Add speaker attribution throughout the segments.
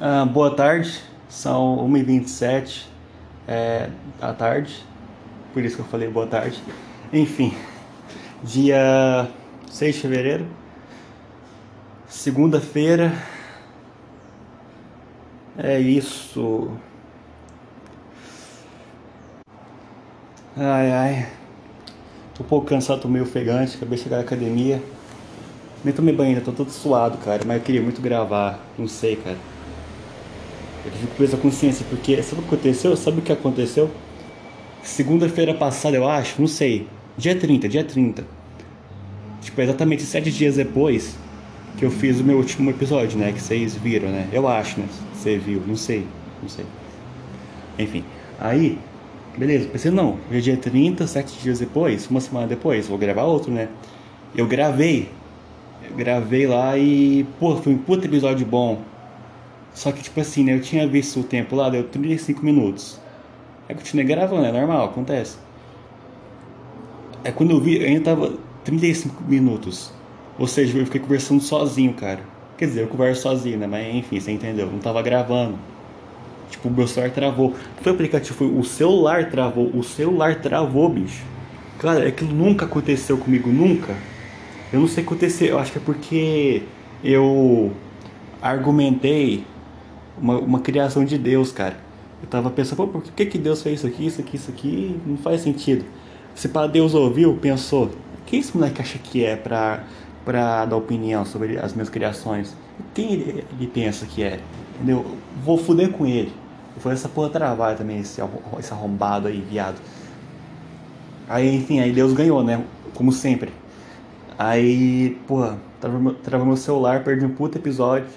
Speaker 1: Ah, boa tarde, são 1h27 é, da tarde, por isso que eu falei boa tarde. Enfim, dia 6 de fevereiro, segunda-feira, é isso. Ai ai, tô um pouco cansado, tô meio ofegante, acabei de chegar da academia. Nem tomei banho ainda, tô todo suado, cara, mas eu queria muito gravar, não sei, cara. Eu fico preso a consciência, porque sabe o que aconteceu? Sabe o que aconteceu? Segunda-feira passada, eu acho, não sei. Dia 30, dia 30. Tipo, exatamente sete dias depois que eu fiz o meu último episódio, né? Que vocês viram, né? Eu acho, né? Você viu, não sei, não sei. Enfim, aí, beleza, pensei, não, hoje é dia 30, sete dias depois, uma semana depois, vou gravar outro, né? Eu gravei, eu gravei lá e, pô, foi um puta episódio bom. Só que, tipo assim, né? Eu tinha visto o tempo lá, deu 35 minutos. Aí continuei gravando, é normal, acontece. É quando eu vi, eu ainda tava 35 minutos. Ou seja, eu fiquei conversando sozinho, cara. Quer dizer, eu converso sozinho, né? Mas enfim, você entendeu. Não tava gravando. Tipo, o meu celular travou. Foi o aplicativo, foi o celular travou. O celular travou, bicho. Cara, aquilo nunca aconteceu comigo, nunca. Eu não sei o que aconteceu. Eu acho que é porque eu argumentei uma, uma criação de Deus, cara. Eu tava pensando, pô, por que, que Deus fez isso aqui, isso aqui, isso aqui? Não faz sentido. Se para Deus ouviu, pensou, quem esse moleque acha que é pra, pra dar opinião sobre as minhas criações? Quem ele, ele pensa que é? Entendeu? Vou fuder com ele. Foi essa porra travar também, esse, esse arrombado aí, viado. Aí, enfim, aí Deus ganhou, né? Como sempre. Aí, porra, travou meu celular, perdi um puto episódio.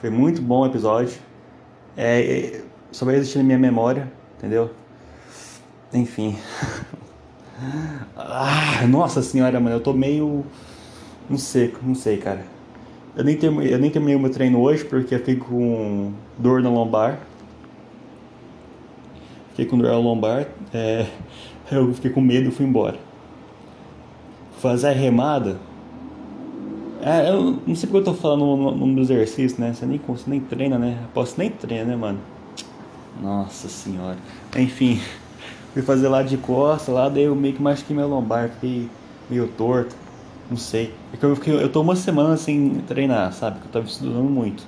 Speaker 1: Foi muito bom o episódio. É, é, só vai existir na minha memória, entendeu? Enfim. ah, nossa senhora, mano, eu tô meio. Não sei, não sei, cara. Eu nem, terminei, eu nem terminei o meu treino hoje porque eu fiquei com dor na lombar. Fiquei com dor na lombar. É, eu fiquei com medo e fui embora. Fazer a remada é, eu não sei porque eu tô falando no, no, no exercício, né? Você nem, você nem treina, né? Posso nem treinar, né, mano? Nossa senhora. Enfim, fui fazer lá de costa, lá daí eu meio que machuquei meu lombar, fiquei meio torto. Não sei. É que eu, fiquei, eu tô uma semana sem treinar, sabe? Que eu tava estudando muito.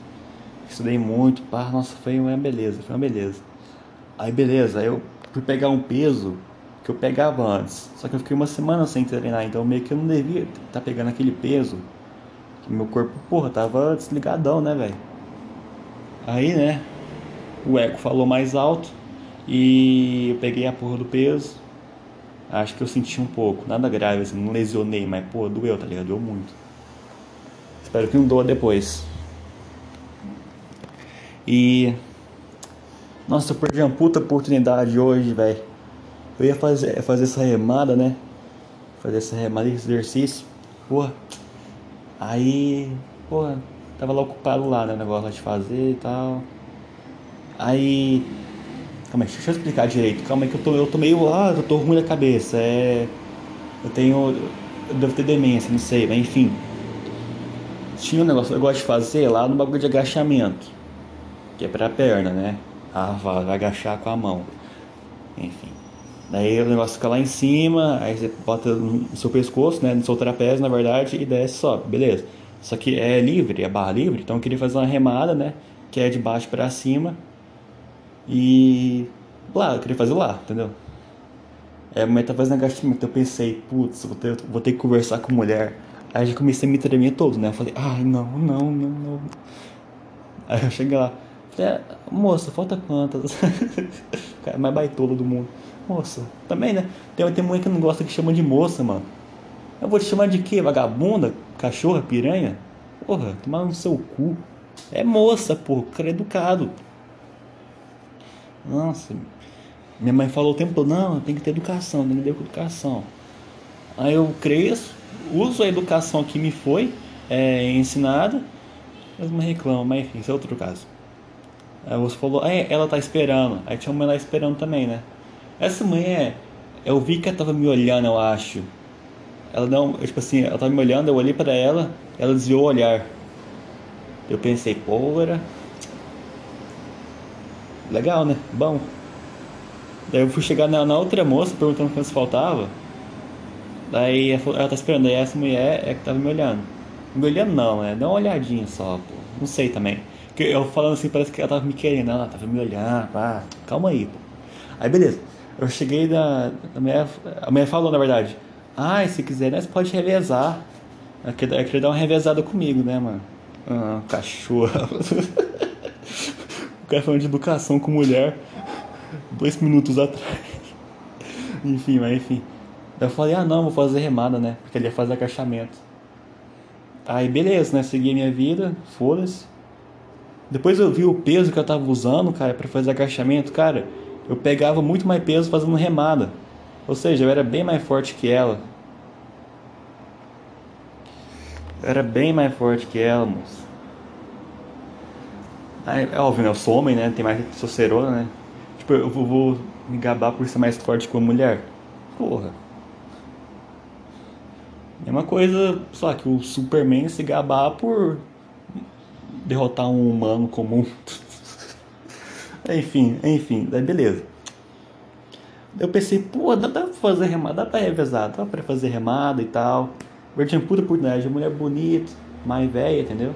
Speaker 1: Estudei muito, pá, nossa, foi uma beleza, foi uma beleza. Aí beleza, aí eu fui pegar um peso que eu pegava antes. Só que eu fiquei uma semana sem treinar, então meio que eu não devia estar tá pegando aquele peso meu corpo, porra, tava desligadão, né, velho? Aí, né, o eco falou mais alto e eu peguei a porra do peso. Acho que eu senti um pouco, nada grave, assim, não lesionei, mas, pô, doeu, tá ligado? Doeu muito. Espero que não doa depois. E. Nossa, eu perdi uma puta oportunidade hoje, velho. Eu ia fazer, fazer essa remada, né? Fazer essa remada, esse exercício. Porra. Aí, pô, tava lá ocupado lá, né? O negócio lá de fazer e tal. Aí. Calma aí, deixa eu explicar direito. Calma aí que eu tô, eu tô meio. Ah, eu tô ruim da cabeça. É. Eu tenho. Eu devo ter demência, não sei, mas enfim. Tinha um negócio que eu gosto de fazer lá no bagulho de agachamento. Que é pra perna, né? Ah, vai agachar com a mão. Enfim. Daí o negócio fica lá em cima, aí você bota no seu pescoço, né, no seu trapézio, na verdade, e desce sobe, beleza. Só que é livre, é barra livre, então eu queria fazer uma remada, né, que é de baixo para cima. E lá, eu queria fazer lá, entendeu? É, mulher tá fazendo agachamento, eu pensei, putz, vou ter, vou ter que conversar com mulher. Aí já comecei a me tremer todo, né? Eu falei, ai, não, não, não, não. Aí eu cheguei lá, falei, ah, moça, falta quantas? o cara mais baitolo do mundo. Moça. Também, né? Tem, tem mulher que não gosta que chama de moça, mano. Eu vou te chamar de quê? Vagabunda? Cachorra? Piranha? Porra, tomar no seu cu. É moça, porra. Cara é educado. Nossa. Minha mãe falou o tempo todo, não, tem que ter educação, tem que ter educação. Aí eu cresço, uso a educação que me foi é, ensinada, mas me reclamam, mas enfim, isso é outro caso. Aí você falou, é, ela tá esperando. Aí tinha uma lá esperando também, né? Essa mulher, eu vi que ela tava me olhando, eu acho. Ela não, tipo assim, ela tava me olhando, eu olhei para ela, ela desviou o olhar. Eu pensei, porra, legal, né? Bom. Daí eu fui chegar na, na outra moça perguntando quantos faltava. Daí ela, ela tá esperando, aí essa mulher é que tava me olhando. Me olhando não, né? Dá uma olhadinha só, pô. Não sei também. Porque eu falando assim, parece que ela tava me querendo, ela tava me olhando, pá. Calma aí, pô. Aí beleza. Eu cheguei da. A mulher, a mulher falou, na verdade. Ah, se quiser, né, você pode revezar. Ela queria dar uma revezada comigo, né, mano? Ah, cachorro. o cara falando de educação com mulher dois minutos atrás. enfim, mas enfim. Eu falei, ah não, vou fazer remada, né? Porque ele ia fazer agachamento. Aí beleza, né? Segui a minha vida, foda-se. Depois eu vi o peso que eu tava usando, cara, para fazer agachamento, cara. Eu pegava muito mais peso fazendo remada. Ou seja, eu era bem mais forte que ela. Eu era bem mais forte que ela, moço. Aí, é óbvio, né? Eu sou homem, né? Tem mais testosterona, né? Tipo, eu vou, vou me gabar por ser mais forte que uma mulher. Porra. Mesma coisa, só que o Superman se gabar por derrotar um humano comum. enfim, enfim, daí beleza. Eu pensei, pô, dá pra fazer remada, dá pra revezar, dá pra fazer remada e tal. Eu tinha puta oportunidade, mulher bonita, mais velha, entendeu?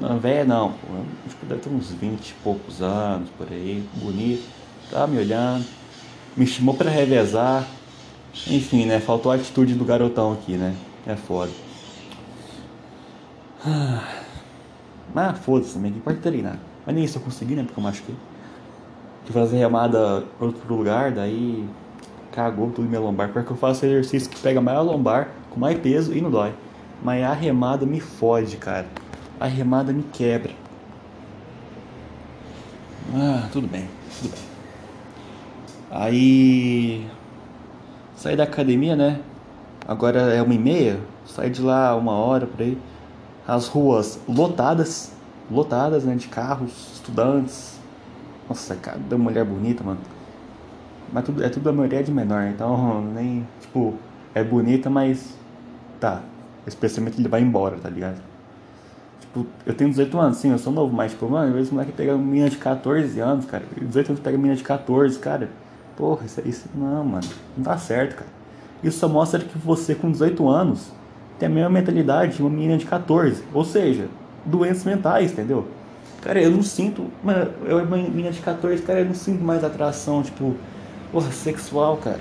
Speaker 1: Não, velha não, pô, acho que deve ter uns 20 e poucos anos por aí, bonito, tava me olhando, me chamou pra revezar. Enfim, né? Faltou a atitude do garotão aqui, né? É foda. Ah, mas foda-se também, que pode treinar. Mas nem isso eu consegui, né? Porque eu machuquei. Que fazer remada pra outro lugar, daí cagou tudo minha lombar. Porque eu faço exercício que pega mais a lombar, com mais peso e não dói. Mas a remada me fode, cara. A remada me quebra. Ah, tudo bem, tudo bem. Aí saí da academia, né? Agora é uma e meia. Saí de lá uma hora por aí. As ruas lotadas, lotadas, né? De carros, estudantes. Nossa, cada mulher bonita, mano. Mas tudo, é tudo a maioria de menor, então nem, tipo, é bonita, mas tá. Esse pensamento ele vai embora, tá ligado? Tipo, eu tenho 18 anos, sim, eu sou novo, mas, tipo, mano, às vezes o moleque pega uma menina de 14 anos, cara. 18 anos pega uma menina de 14, cara. Porra, isso, isso não, mano. Não dá certo, cara. Isso só mostra que você com 18 anos tem a mesma mentalidade de uma menina de 14. Ou seja, doenças mentais, entendeu? Cara, eu não sinto. Eu uma menina de 14, cara, eu não sinto mais atração, tipo, porra, sexual, cara.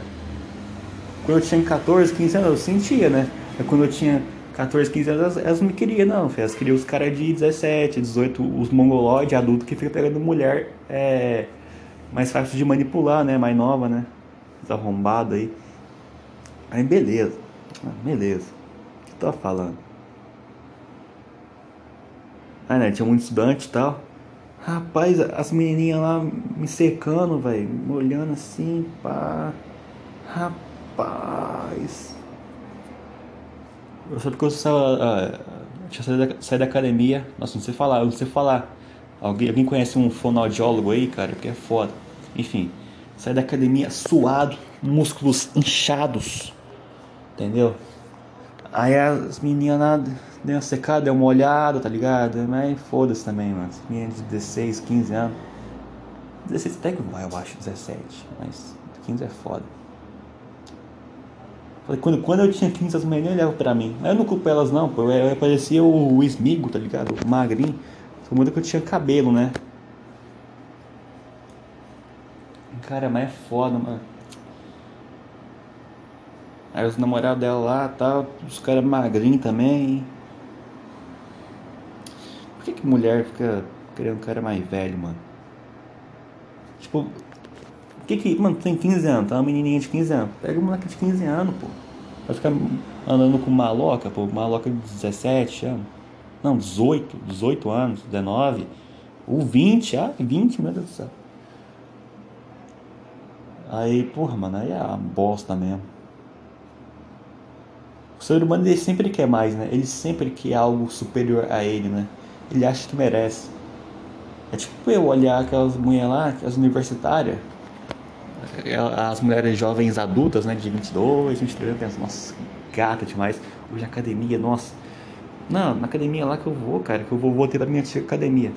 Speaker 1: Quando eu tinha 14, 15 anos, eu sentia, né? É quando eu tinha 14, 15 anos, elas, elas não me queriam, não. Elas queriam os caras de 17, 18, os mongoloides adultos que ficam pegando mulher é, mais fácil de manipular, né? Mais nova, né? Desarrombado aí. Aí beleza. Ah, beleza. O que eu tô falando? Ah, né? Tinha muito estudante e tal. Rapaz, as menininhas lá me secando, velho. Me olhando assim, pá. Rapaz. Eu só porque eu ah, tinha saído da, saído da academia. Nossa, não sei falar, eu não sei falar. Alguém, alguém conhece um fonoaudiólogo aí, cara? Porque é foda. Enfim, saí da academia suado, músculos inchados. Entendeu? Aí as meninas deu uma secada, deu uma olhada, tá ligado? Mas foda-se também, mano. As meninas de 16, 15 anos. 16 até que vai, eu acho, 17. Mas 15 é foda. Quando, quando eu tinha 15, as meninas olhavam pra mim. Mas eu não culpo elas não, pô. Eu, eu parecia o, o Smigo, tá ligado? O magrinho. Só muda que eu tinha cabelo, né? Cara, mas é foda, mano. Aí os namorados dela lá tal, os caras magrinhos também. Por que, que mulher fica querendo um cara mais velho, mano? Tipo, por que que. Mano, tem 15 anos, tá uma menininha de 15 anos. Pega um moleque de 15 anos, pô. Vai ficar andando com maloca, pô. Maloca de 17 anos. Não, 18, 18 anos, 19. Ou 20, ah, 20, meu Deus do céu. Aí, porra, mano, aí é uma bosta mesmo. O ser humano ele sempre quer mais, né? Ele sempre quer algo superior a ele, né? Ele acha que merece. É tipo eu olhar aquelas mulheres lá, as universitárias, as mulheres jovens adultas, né, de 22, 23 anos, nossa, gata demais. Hoje academia, nossa. Não, na academia lá que eu vou, cara, que eu vou, vou ter da minha academia.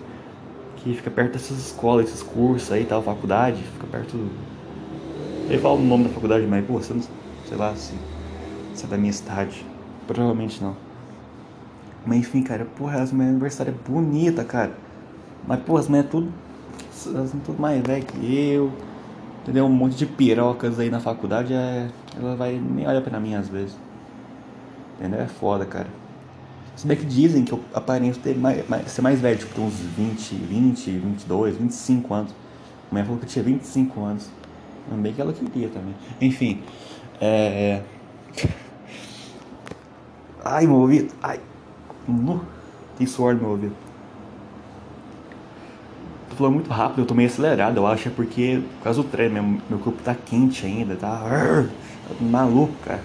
Speaker 1: que fica perto dessas escolas, esses cursos aí, tal, faculdade, fica perto. Eu falo o nome da faculdade, mas pô, você não. sei lá se, se é da minha cidade. Provavelmente não. Mas enfim, cara, porra, as minhas aniversário é bonita, cara. Mas, pô, as é tudo. Elas são tudo mais velhas que eu. Entendeu? Um monte de pirocas aí na faculdade, é, ela vai nem olha pra mim às vezes. Entendeu? É foda, cara. Se bem que dizem que eu aparento ter mais, mais, ser mais velho, tipo, ter uns 20, 20, 22, 25 anos. A mãe falou que eu tinha 25 anos. Também que ela queria também. Enfim. É. Ai, meu ouvido. Ai. Tem suor no meu ouvido. Tô falando muito rápido, eu tô meio acelerado, eu acho, é porque por causa do treino, meu, meu corpo tá quente ainda, tá, tá maluco, cara.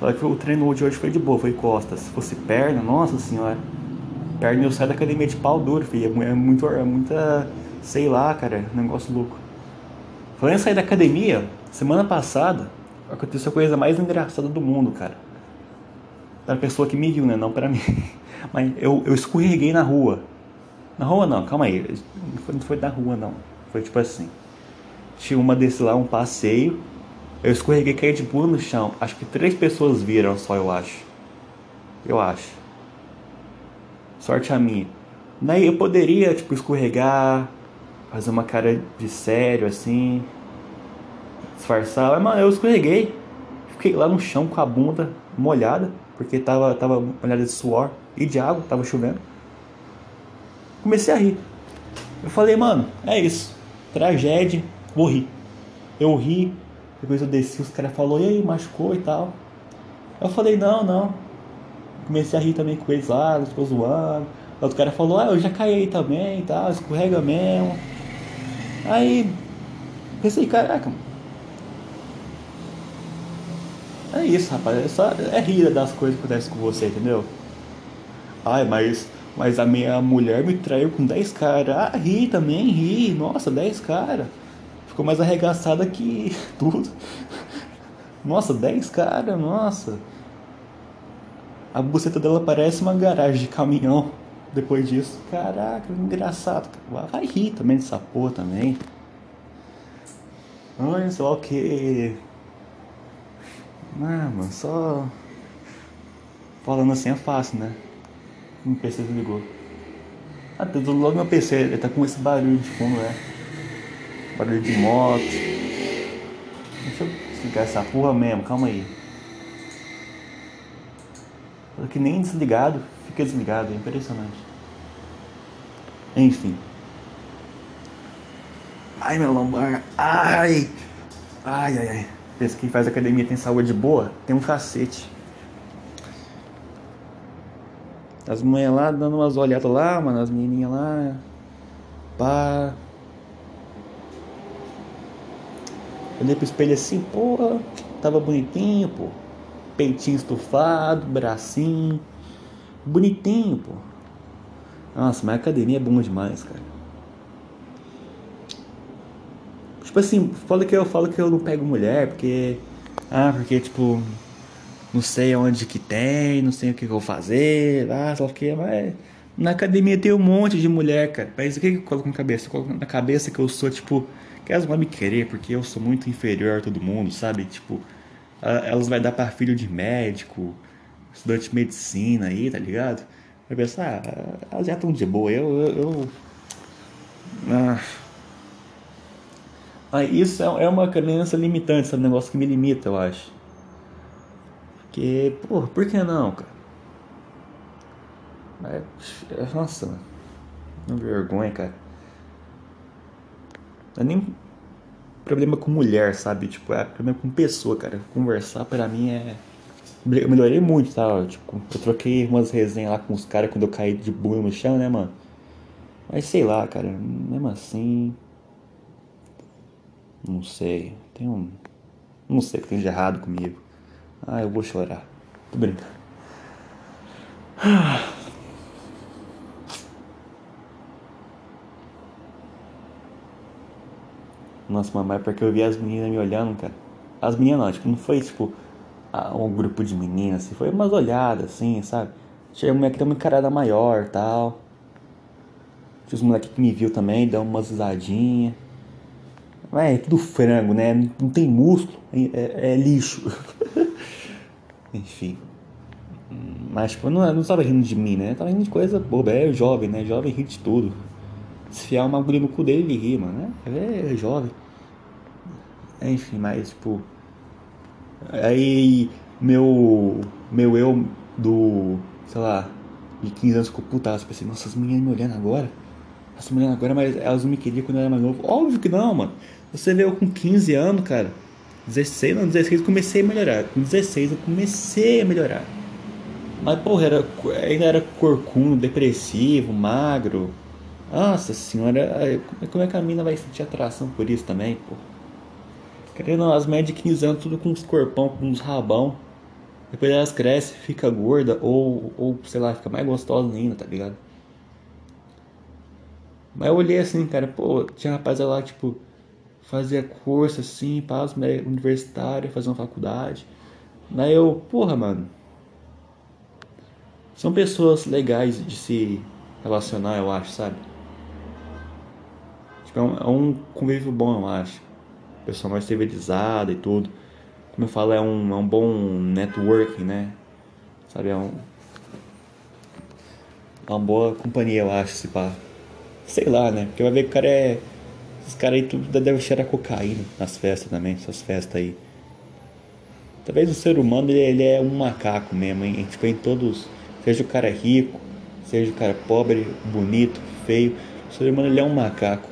Speaker 1: Fala que o treino de hoje foi de boa, foi costas. Se fosse perna, nossa senhora. Perna eu saio da academia de pau duro, filho. É, muito, é muita, sei lá, cara, negócio louco. Falando em sair da academia, semana passada aconteceu a coisa mais engraçada do mundo, cara. Para a pessoa que me viu, né? Não para mim. Mas eu, eu escorreguei na rua. Na rua não, calma aí. Não foi, não foi na rua não. Foi tipo assim. Tinha uma desse lá, um passeio. Eu escorreguei caí de bunda no chão. Acho que três pessoas viram só, eu acho. Eu acho. Sorte a minha. Daí eu poderia, tipo, escorregar, fazer uma cara de sério assim, disfarçar. Mas, mano, eu escorreguei. Fiquei lá no chão com a bunda molhada, porque tava, tava molhada de suor e de água, tava chovendo comecei a rir. Eu falei, mano, é isso. Tragédia, vou rir. Eu ri, depois eu desci, os caras falaram, e aí, machucou e tal. Eu falei, não, não. Comecei a rir também com eles lá, eles ficou zoando. Outro cara falou, ah, eu já caí também e tal, escorrega mesmo. Aí pensei, caraca. É isso, rapaz. É, só, é rir das coisas que acontecem com você, entendeu? Ai, mas mas a minha mulher me traiu com 10 caras. Ah, ri também, ri. Nossa, 10 caras. Ficou mais arregaçada que tudo. Nossa, 10 caras, nossa. A buceta dela parece uma garagem de caminhão. Depois disso, caraca, engraçado. Vai rir também dessa porra também. Olha só o que. Ah, mano, só. Falando assim é fácil, né? Meu PC desligou. Ah, tá logo meu PC, ele tá com esse barulho de fundo, né? Barulho de moto. Deixa eu desligar essa porra mesmo, calma aí. Que nem desligado, fica desligado, é impressionante. Enfim. Ai, meu lombar. Ai! Ai, ai, ai. Que faz academia tem saúde boa? Tem um cacete. As mulheres lá dando umas olhadas lá, mano, as menininhas lá. Pá. Olhei pro espelho assim, porra, tava bonitinho, pô. Peitinho estufado, bracinho. Bonitinho, pô. Nossa, mas a academia é bom demais, cara. Tipo assim, fala que eu falo que eu não pego mulher, porque. Ah, porque tipo não sei onde que tem, não sei o que, eu vou fazer, ah, só que mas na academia tem um monte de mulher, cara. Mas o que eu coloco na cabeça? Eu coloco na cabeça que eu sou, tipo, que elas vão me querer porque eu sou muito inferior a todo mundo, sabe? Tipo, elas vai dar para filho de médico, estudante de medicina aí, tá ligado? Vai pensar, ah, elas já estão de boa, eu. eu, eu... Ah. Ah. isso é, é uma crença limitante, sabe? Um negócio que me limita, eu acho. Porque, pô, por que não, cara? É, nossa, não vergonha, cara. Não é nem problema com mulher, sabe? Tipo, é problema com pessoa, cara. Conversar pra mim é. Eu melhorei muito, tá? Tipo, eu troquei umas resenhas lá com os caras quando eu caí de bunda no chão, né, mano? Mas sei lá, cara, mesmo assim. Não sei. Tem um. Não sei o que tem de errado comigo. Ah, eu vou chorar. Tô brincando. Nossa, mamãe, porque eu vi as meninas me olhando, cara. As meninas não, tipo, não foi tipo um grupo de meninas, assim, foi umas olhadas, assim, sabe? Tinha uma que tem uma encarada maior tal. Tinha os moleques que me viu também, dão umas risadinhas. É tudo frango, né? Não tem músculo, é, é lixo. Enfim. Mas, tipo, não, não tava rindo de mim, né? Tava rindo de coisa boba. É jovem, né? Jovem ri de tudo. Se fiar uma agulha no cu dele, ele ri, mano. Né? É, é jovem. Enfim, mas, tipo. Aí, meu. Meu eu do. Sei lá. De 15 anos ficou putaço. Pensei, nossa, as meninas me olhando agora. As meninas agora, mas elas não me queriam quando eu era mais novo. Óbvio que não, mano. Você vê eu com 15 anos, cara. 16, não, 16 comecei a melhorar. Com 16 eu comecei a melhorar. Mas, porra, era, ainda era corcundo, depressivo, magro. Nossa senhora, como é que a mina vai sentir atração por isso também, pô? Querendo as médias de 15 anos, tudo com uns corpão, com uns rabão. Depois elas crescem, fica gorda, ou, ou sei lá, fica mais gostosa ainda, tá ligado? Mas eu olhei assim, cara, pô, tinha rapaz lá, tipo, fazia curso assim, para as universitárias, fazer uma faculdade. Daí eu, porra, mano. São pessoas legais de se relacionar, eu acho, sabe? Tipo, é um, é um convívio bom, eu acho. Pessoa mais civilizada e tudo. Como eu falo, é um, é um bom networking, né? Sabe, é um. Uma boa companhia, eu acho, se pá. Sei lá, né? Porque vai ver que o cara é os caras aí tudo devem cheirar cocaína nas festas também, essas festas aí. Talvez o ser humano ele, ele é um macaco mesmo, hein? Tipo, em todos. Seja o cara rico, seja o cara pobre, bonito, feio. O ser humano ele é um macaco.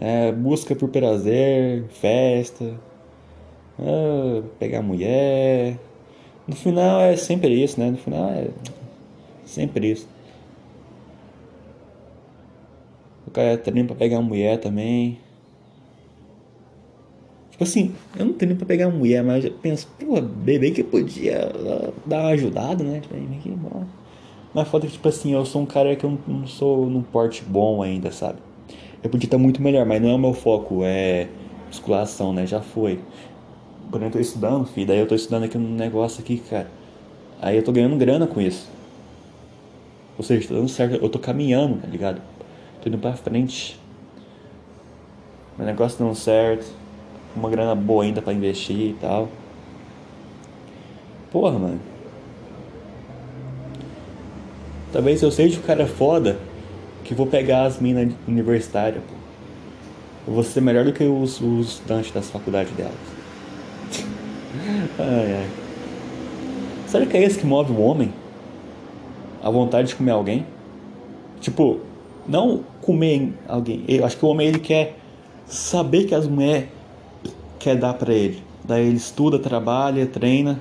Speaker 1: É, busca por prazer, festa, é, pegar mulher. No final é sempre isso, né? No final é Sempre isso. O cara treina pra pegar uma mulher também. Tipo assim, eu não treino pra pegar uma mulher, mas eu penso, pô, bebê que podia dar uma ajudada, né? Tipo, mas foda que, tipo assim, eu sou um cara que eu não sou num porte bom ainda, sabe? Eu podia estar muito melhor, mas não é o meu foco, é musculação, né? Já foi. Quando eu tô estudando, filho, daí eu tô estudando aqui um negócio aqui, cara. Aí eu tô ganhando grana com isso. Ou seja, tá dando certo, eu tô caminhando, tá ligado? Tô indo pra frente. Meu negócio dando certo. Uma grana boa ainda pra investir e tal. Porra, mano. Talvez eu seja o cara foda que vou pegar as minas universitárias, pô. Eu vou ser melhor do que os, os estudantes das faculdades delas. ai, ai. Sabe que é esse que move o homem? A vontade de comer alguém. Tipo, não comer alguém. Eu acho que o homem ele quer saber que as mulheres quer dar para ele. Daí ele estuda, trabalha, treina.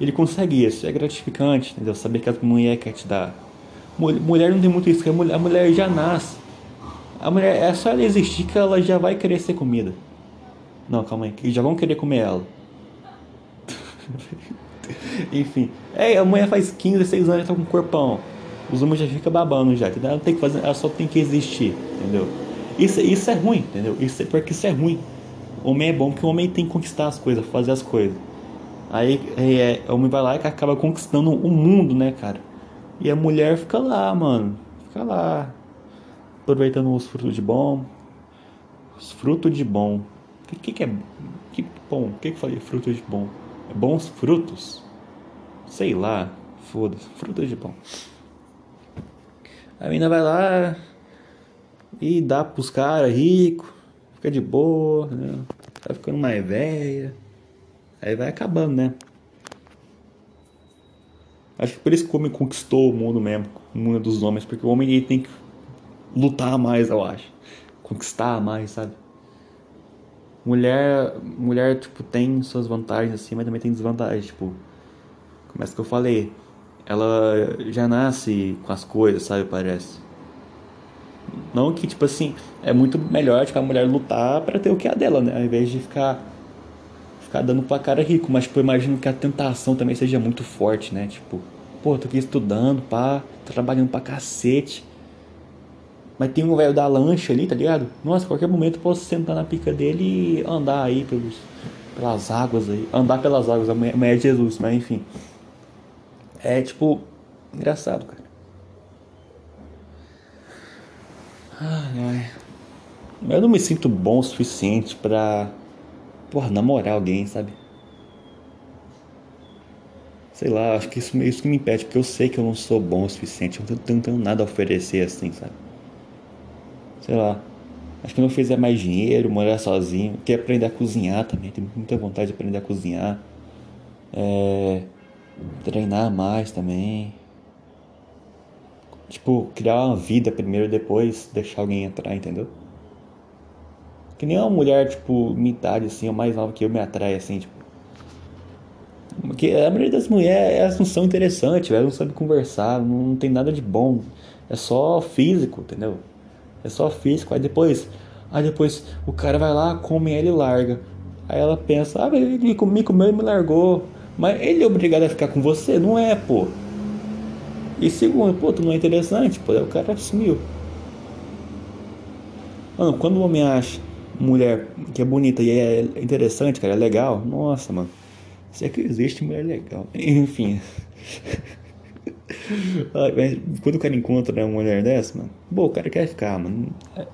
Speaker 1: Ele consegue isso, é gratificante, entendeu? Saber que as mulheres quer te dar. Mulher não tem muito isso, a mulher, já nasce. A mulher é só ela existir que ela já vai querer ser comida. Não, calma aí, já vão querer comer ela. Enfim. É, a mulher faz 15, 16 anos e tá com um corpão. Os homens já ficam babando já. Ela, tem que fazer, ela só tem que existir, entendeu? Isso, isso é ruim, entendeu? Isso é porque isso é ruim. O homem é bom porque o homem tem que conquistar as coisas, fazer as coisas. Aí é, o homem vai lá e acaba conquistando o mundo, né, cara? E a mulher fica lá, mano. Fica lá. Aproveitando os frutos de bom. Os frutos de bom. O que, que, que, é. Que bom? O que, que eu falei? Fruto de bom bons frutos. Sei lá, foda-se, frutos de pão. A menina vai lá e dá pros caras ricos, fica de boa, né? Tá ficando mais velha. Aí vai acabando, né? Acho que por isso que o homem conquistou o mundo mesmo, o mundo dos homens, porque o homem ele tem que lutar mais, eu acho. Conquistar mais, sabe? Mulher, mulher tipo, tem suas vantagens assim, mas também tem desvantagens, tipo, é que eu falei, ela já nasce com as coisas, sabe, parece. Não que, tipo assim, é muito melhor tipo, a mulher lutar para ter o que é dela, né? Ao invés de ficar ficar dando pra cara rico, mas tipo, eu imagino que a tentação também seja muito forte, né? Tipo, pô, tô aqui estudando, pá, trabalhando pra cacete. Mas tem um velho da lancha ali, tá ligado? Nossa, qualquer momento eu posso sentar na pica dele e andar aí pelos, pelas águas aí. Andar pelas águas, amanhã é Jesus, mas enfim. É tipo, engraçado, cara. Ai, ai. Eu não me sinto bom o suficiente pra, porra, namorar alguém, sabe? Sei lá, acho que isso, isso que me impede, porque eu sei que eu não sou bom o suficiente, eu não tenho nada a oferecer assim, sabe? Sei lá. Acho que não fizer mais dinheiro, morar sozinho, quer aprender a cozinhar também, tenho muita vontade de aprender a cozinhar. É, treinar mais também. Tipo, criar uma vida primeiro, depois deixar alguém entrar, entendeu? Que nem uma mulher, tipo, metade assim, ou mais nova que eu me atrai, assim, tipo. Porque a maioria das mulheres, elas não são interessantes, elas não sabem conversar, não tem nada de bom. É só físico, entendeu? É só físico. Aí depois, aí depois o cara vai lá, come ela e larga. Aí ela pensa, ah, ele me comeu e me largou. Mas ele é obrigado a ficar com você? Não é, pô. E segundo, pô, tu não é interessante, pô, o cara sumiu. Mano, quando o homem acha mulher que é bonita e é interessante, cara, é legal, nossa, mano. Se é que existe mulher legal. Enfim. Quando o cara encontra uma mulher dessa, mano, bom, o cara quer ficar, mano. É,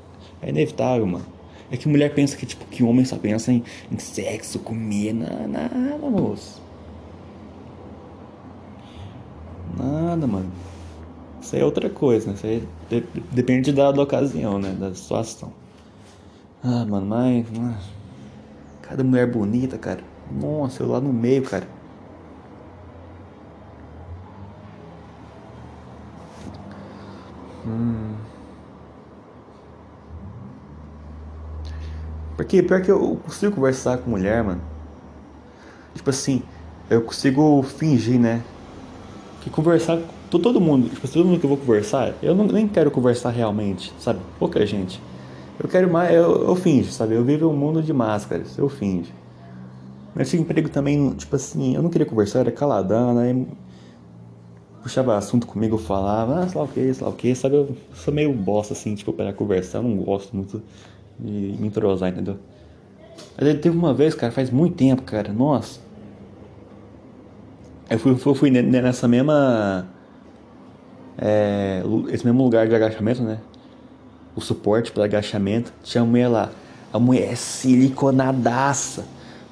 Speaker 1: é inevitável, mano. É que mulher pensa que, tipo, que homem só pensa em, em sexo, comer, nada, nada, moço. Nada, mano. Isso aí é outra coisa, né? Isso aí depende da, da ocasião, né? Da situação. Ah, mano, mas. Cada mulher bonita, cara. Nossa, eu lá no meio, cara. Hum. Porque pior que eu consigo conversar com mulher, mano. Tipo assim, eu consigo fingir, né? Que conversar com todo mundo, tipo, todo mundo que eu vou conversar, eu não, nem quero conversar realmente, sabe? Pouca gente. Eu quero mais, eu, eu finjo, sabe? Eu vivo um mundo de máscaras, eu finjo. Mas tinha emprego também, tipo assim, eu não queria conversar, era caladão, né? Puxava assunto comigo, falava, ah, sei lá o que, sei lá o que, sabe? Eu sou meio bosta, assim, tipo, para conversar, eu não gosto muito de me entrosar, entendeu? Ele teve uma vez, cara, faz muito tempo, cara, nossa. Eu fui, eu fui nessa mesma. É, esse mesmo lugar de agachamento, né? O suporte para agachamento. Tinha a mulher lá. A mulher é siliconadaça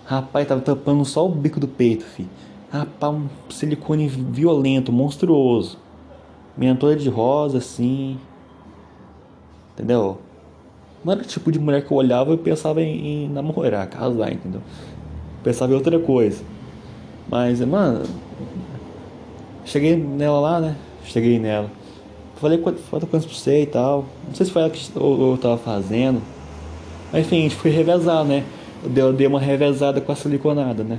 Speaker 1: Rapaz, tava tampando só o bico do peito, Rapaz, um silicone violento, monstruoso. Minha toda de rosa, assim. Entendeu? Não era o tipo de mulher que eu olhava e pensava em, em namorar, casar, entendeu? Pensava em outra coisa. Mas, mano. Cheguei nela lá, né? Cheguei nela. Falei quantas coisas pra você e tal. Não sei se foi ela que eu, eu tava fazendo. Mas enfim, a gente foi revezar, né? eu dei uma revezada com a siliconada, né?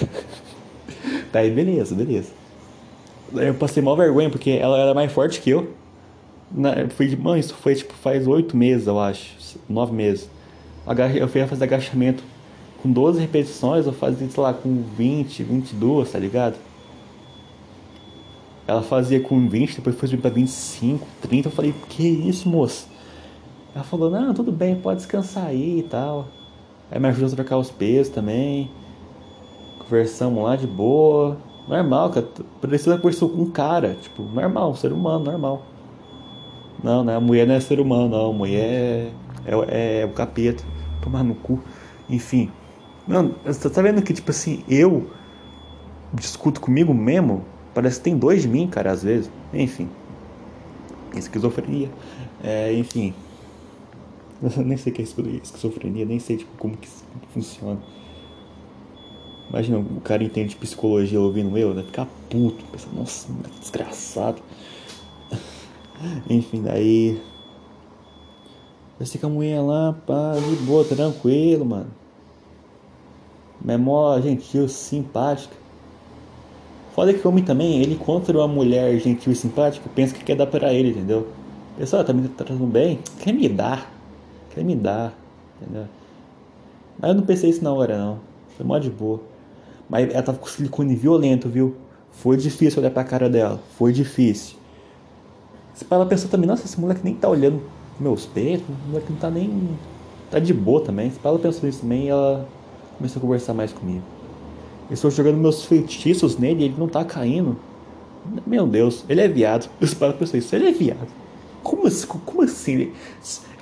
Speaker 1: Daí beleza, beleza. Daí eu passei mal vergonha porque ela era mais forte que eu. Na, fui, mano, isso foi tipo faz oito meses, eu acho. Nove meses. Eu fui fazer agachamento com 12 repetições, eu fazia, sei lá, com 20, 22, tá ligado? Ela fazia com 20, depois foi subir pra 25, 30. Eu falei, que isso, moça? Ela falou, não, tudo bem, pode descansar aí e tal. Aí me ajudou a trocar os pesos também. Conversamos lá de boa. Normal, cara. Precisa conversar com um cara. Tipo, normal, ser humano, normal. Não, né? A mulher não é ser humano, não. A mulher é, é, é o capeta. Tomar no cu. Enfim. Mano, você tá vendo que, tipo assim, eu discuto comigo mesmo? Parece que tem dois de mim, cara, às vezes. Enfim. Esquizofrenia. É, enfim. Eu nem sei o que é esquizofrenia, nem sei tipo, como que funciona. Imagina, o cara entende psicologia ouvindo eu, vai ficar puto, pensa, nossa, que desgraçado. Enfim, daí. Vai ser com a mulher lá, pá, de boa, tranquilo, mano. É mó gentil, simpática. Foda que o homem também, ele encontra uma mulher gentil e simpática, pensa que quer dar pra ele, entendeu? Pessoal, tá me tratando bem? Quer me dar? Quer me dar, entendeu? Mas eu não pensei isso na hora, não. Foi mó de boa. Mas ela tava com silicone violento, viu? Foi difícil olhar pra cara dela. Foi difícil. Ela pensou também, nossa, esse moleque nem tá olhando meus peitos, o moleque não tá nem. tá de boa também. Ela pensou isso também, ela começou a conversar mais comigo. Eu estou jogando meus feitiços nele e ele não tá caindo. Meu Deus, ele é viado. Eu paro pra isso, ele é viado. Como assim? Como assim? Ele,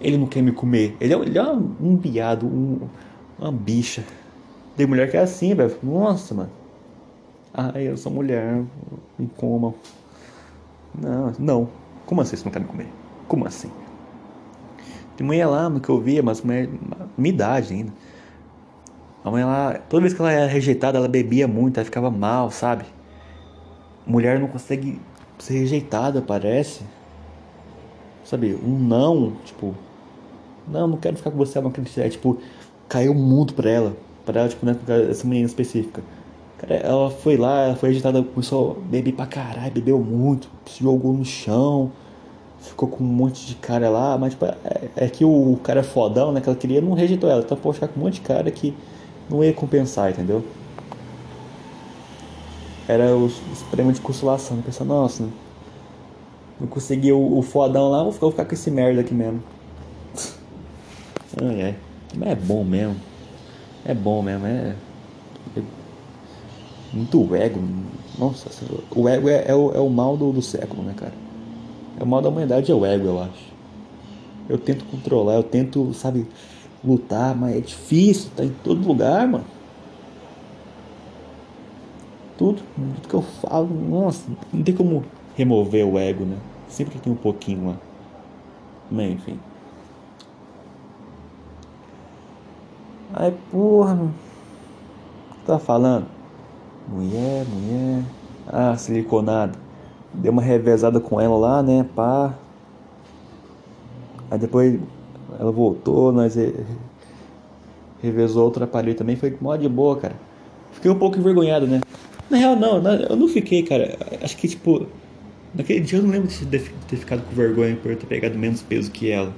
Speaker 1: ele não quer me comer? Ele é, ele é um viado, um, uma bicha. Tem mulher que é assim, velho. Nossa, mano. Ai, eu sou mulher, me comam. Não, não. Como assim você não quer me comer? Como assim? Tem mulher lá no que eu via, mas mulher, minha idade ainda. A mãe lá, toda vez que ela era rejeitada, ela bebia muito, ela ficava mal, sabe? Mulher não consegue ser rejeitada, parece. Sabe, um não, tipo, não, não quero ficar com você, não quero é, tipo, caiu o mundo pra ela, tipo, né, essa menina específica. Cara, ela foi lá, ela foi agitada, começou a beber pra caralho, bebeu muito, se jogou no chão, ficou com um monte de cara lá, mas tipo, é, é que o, o, cara fodão, né, que ela queria, não rejeitou ela, então pode ficar com um monte de cara que não ia compensar, entendeu? Era os, os prêmios de consolação, pensando, nossa, não consegui o, o fodão lá, vou ficar, vou ficar com esse merda aqui mesmo. ai, ai. Mas é bom mesmo. É bom mesmo, é muito ego. Nossa, o ego é, é, o, é o mal do, do século, né, cara? É o mal da humanidade, é o ego, eu acho. Eu tento controlar, eu tento, sabe, lutar, mas é difícil, tá em todo lugar, mano. Tudo, tudo que eu falo, nossa, não tem como remover o ego, né? Sempre tem um pouquinho lá. Mas enfim. Ai, porra, que tá falando? Mulher, mulher. Ah, siliconada. Deu uma revezada com ela lá, né? Pá. Aí depois ela voltou, nós revezou outro aparelho também. Foi mó de boa, cara. Fiquei um pouco envergonhado, né? Na real, não, eu não fiquei, cara. Acho que, tipo, naquele dia eu não lembro de ter ficado com vergonha por ter pegado menos peso que ela.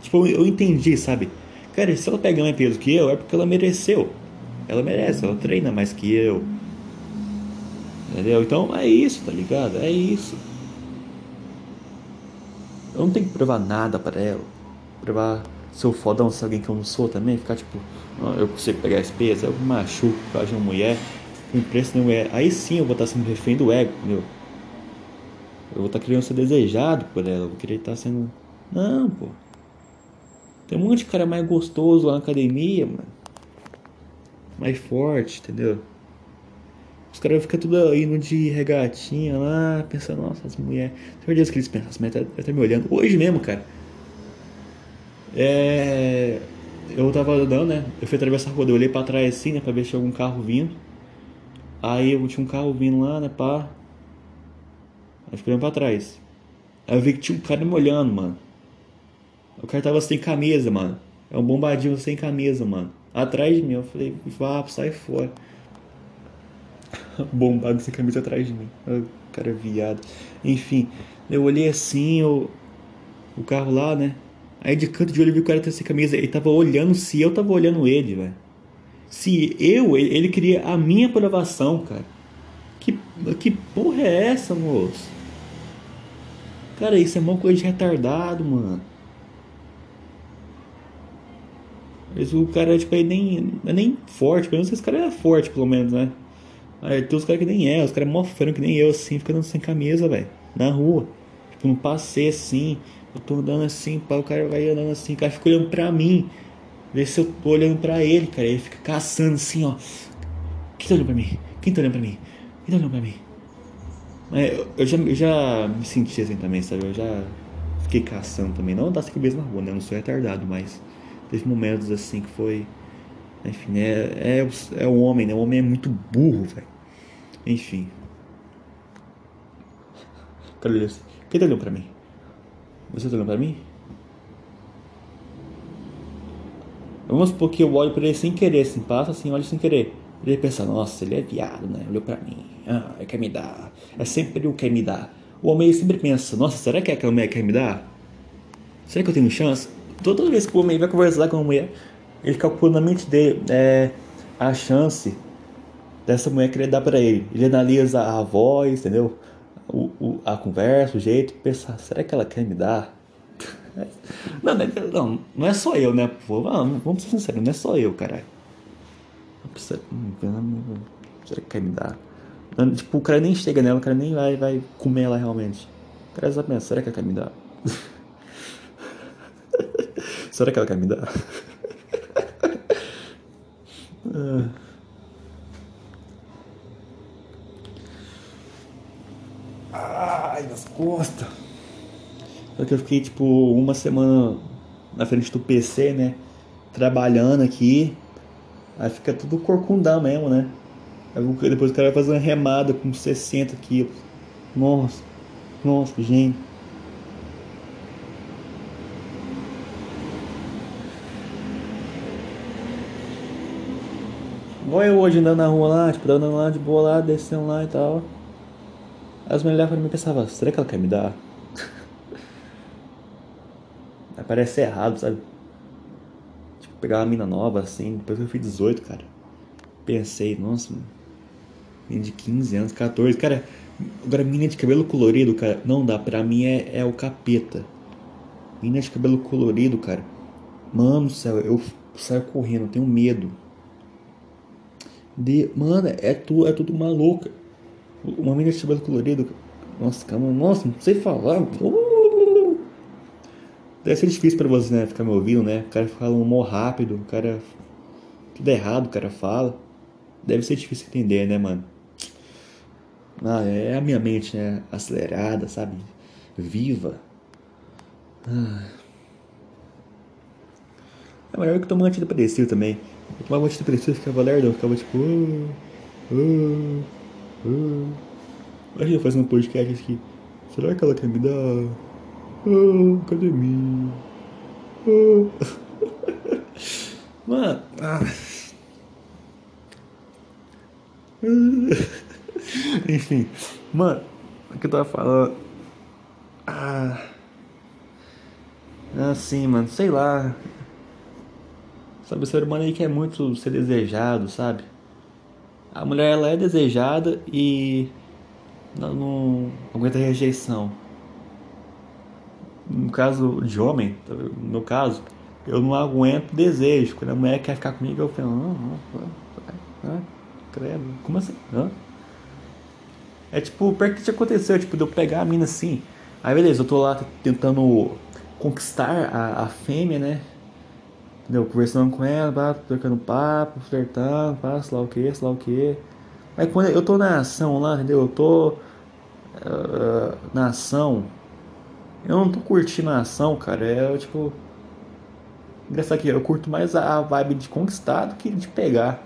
Speaker 1: Tipo, eu entendi, sabe? Cara, se ela pegar mais peso que eu, é porque ela mereceu. Ela merece, ela treina mais que eu Entendeu? Então é isso, tá ligado? É isso. Eu não tenho que provar nada para ela. Provar se eu fodão se alguém que eu não sou também. Ficar tipo, oh, eu consigo pegar esse peso, eu machuco por causa de uma mulher. Com preço de mulher. Aí sim eu vou estar sendo refém do ego, entendeu? Eu vou estar querendo ser desejado por ela. Eu vou querer estar sendo. Não, pô. Tem um monte de cara mais gostoso lá na academia, mano. Mais forte, entendeu? Os caras ficam tudo indo de regatinha lá, pensando, nossa, as mulheres. Tem certeza que eles pensam, as mulheres tá, me olhando. Hoje mesmo, cara. É. Eu tava andando, né? Eu fui atravessar a rua, eu olhei pra trás assim, né? Pra ver se tinha algum carro vindo. Aí eu tinha um carro vindo lá, né? Pá. Aí fiquei olhando pra trás. Aí eu vi que tinha um cara me olhando, mano. O cara tava sem camisa, mano. É um bombadinho sem camisa, mano. Atrás de mim. Eu falei, vá, sai fora. bombado sem camisa atrás de mim. O cara é viado. Enfim, eu olhei assim, o, o carro lá, né? Aí de canto de olho eu vi o cara sem camisa. Ele tava olhando se eu tava olhando ele, velho. Se eu, ele, ele queria a minha aprovação, cara. Que, que porra é essa, moço? Cara, isso é uma coisa de retardado, mano. Mas o cara, tipo, ele nem, é nem forte. Pelo menos esse cara é forte, pelo menos, né? Aí tem os caras que nem é, os caras mó franco que nem eu, assim, ficando sem camisa, velho. Na rua. Tipo, não passei assim. Eu tô andando assim, pá, o cara vai andando assim, o cara fica olhando pra mim. Vê se eu tô olhando pra ele, cara. Ele fica caçando assim, ó. Quem tá olhando pra mim? Quem tá olhando pra mim? Quem tá olhando pra mim? Mas eu, eu, já, eu já me senti assim também, sabe? Eu já fiquei caçando também. Não andar sem camisa na rua, né? Eu não sou retardado, mas teve momentos assim que foi enfim, é, é, é o homem, né? O homem é muito burro, velho. Enfim. Assim. Quem tá olhando pra mim? Você tá olhando pra mim? Vamos supor que eu olho pra ele sem querer, assim, passa assim, olho sem querer. Ele pensa, nossa, ele é viado, né? Olhou pra mim. Ah, ele quer me dar. É sempre o que quer me dar. O homem sempre pensa, nossa, será que aquela mulher quer me dar? Será que eu tenho chance? Toda vez que o homem vai conversar com uma mulher, ele calcula na mente dele é, a chance dessa mulher querer dar para ele. Ele analisa a voz, entendeu? O, o, a conversa, o jeito, pensar, será que ela quer me dar? não, não, não é só eu, né? Vamos, vamos ser sinceros, não é só eu, caralho. Será que quer me dar? Tipo, o cara nem chega nela, o cara nem vai, vai comer ela realmente. O cara só pensa, será que ela quer me dar? será que ela quer me dar? Ai, nas costas. Só que eu fiquei tipo uma semana na frente do PC, né? Trabalhando aqui. Aí fica tudo corcundão mesmo, né? Depois o cara vai fazer uma remada com 60 quilos. Nossa, nossa, gente. Igual eu hoje andando na rua lá, tipo, andando lá de boa lá, descendo lá e tal. As mulheres olhavam pra mim e pensavam, será que ela quer me dar? Parece errado, sabe? Tipo, pegar uma mina nova assim, depois que eu fiz 18, cara. Pensei, nossa, menina de 15 anos, 14, cara. Agora, menina de cabelo colorido, cara, não dá, pra mim é, é o capeta. Menina de cabelo colorido, cara. Mano do céu, eu saio correndo, tenho medo. De, mano, é, tu, é tudo maluca. Uma menina de cabelo colorido. Nossa, calma, nossa, não sei falar. Deve ser difícil pra você, né? Ficar me ouvindo, né? O cara fala humor rápido, o cara. Tudo errado o cara fala. Deve ser difícil entender, né, mano? Ah, é a minha mente, né? Acelerada, sabe? Viva. Ah. É melhor que tomar antidepressivo também. Eu tomava antidepressivo ficava lerdo, eu ficava tipo. Oh, oh, oh. Imagina fazendo um podcast aqui. Será que ela quer me dar? Oh, academia. Oh. Mano. Ah. Enfim. Mano, o que eu tava falando? Ah. Assim, mano, sei lá. Sabe, o ser humano aí quer muito ser desejado, sabe? A mulher ela é desejada e não, não aguenta rejeição. No caso de homem, no caso, eu não aguento desejo. Quando a mulher quer ficar comigo, eu falo, não, não, não, credo, como assim? Hã? É tipo, perto que aconteceu, tipo, de eu pegar a mina assim. Aí beleza, eu tô lá tentando conquistar a, a fêmea, né? Entendeu? Conversando com ela, pá, trocando papo, flertando, pá, sei lá o que, sei lá o que. Mas quando eu tô na ação lá, entendeu? Eu tô uh, na ação. Eu não tô curtindo a ação, cara. É tipo. Engraçado aqui, eu curto mais a vibe de conquistar do que de pegar.